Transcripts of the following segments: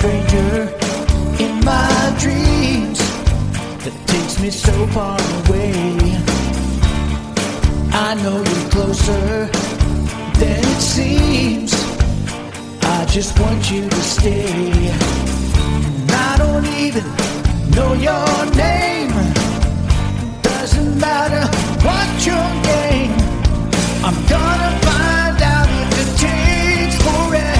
stranger in my dreams that takes me so far away. I know you're closer than it seems. I just want you to stay. And I don't even know your name. Doesn't matter what your game. I'm gonna find out if it takes forever.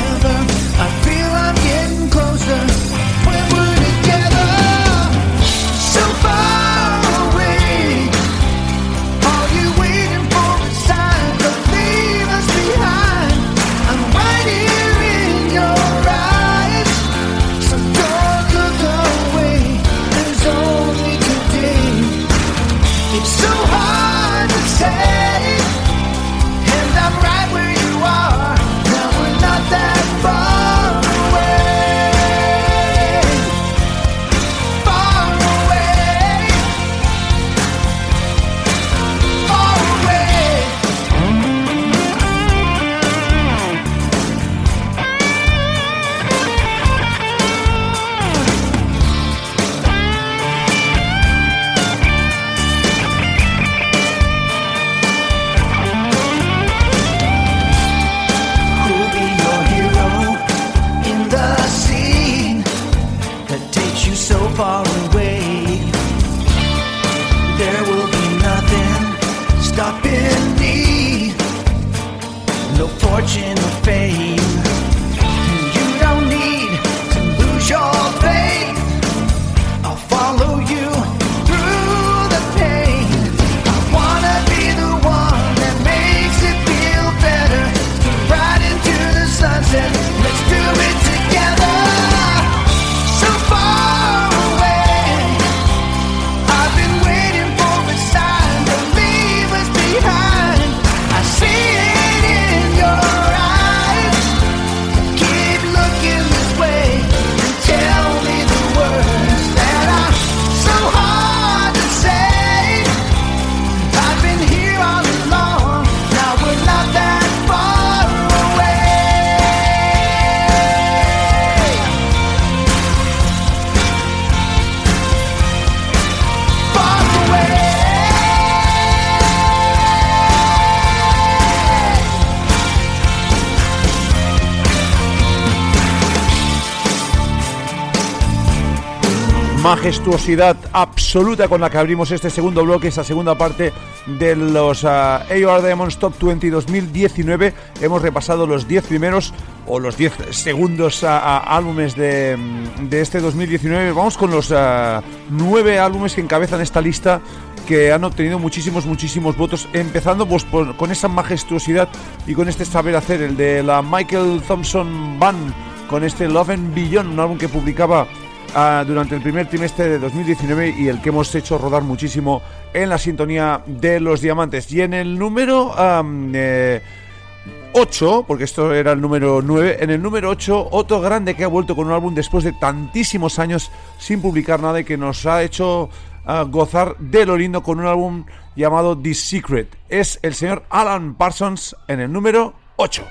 There will be nothing stopping me, no fortune or fame. Majestuosidad absoluta con la que abrimos este segundo bloque, esa segunda parte de los ah, AOR Diamonds Top 20 2019. Hemos repasado los 10 primeros o los 10 segundos ah, álbumes de, de este 2019. Vamos con los 9 álbumes que encabezan esta lista que han obtenido muchísimos, muchísimos votos, empezando pues por- con esa majestuosidad y con este saber hacer, el de la Michael Thompson Band, con este Love and Beyond, un álbum que publicaba ah, durante el primer trimestre de 2019 y el que hemos hecho rodar muchísimo en la sintonía de los diamantes. Y en el número eh, 8, porque esto era el número 9, en el número 8, otro grande que ha vuelto con un álbum después de tantísimos años sin publicar nada y que nos ha hecho ah, gozar de lo lindo con un álbum llamado The Secret. Es el señor Alan Parsons en el número 8.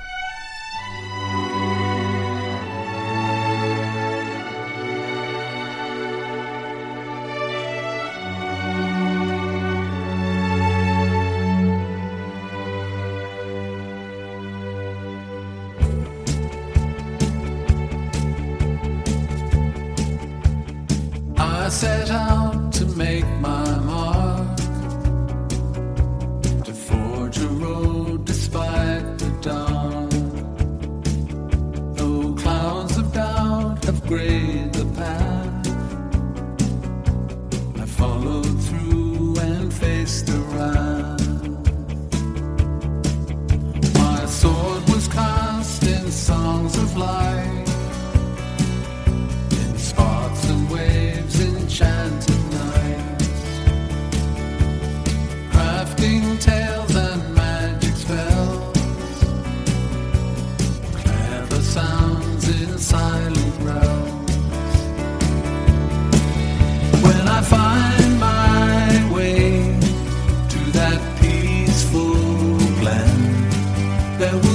I set out to make my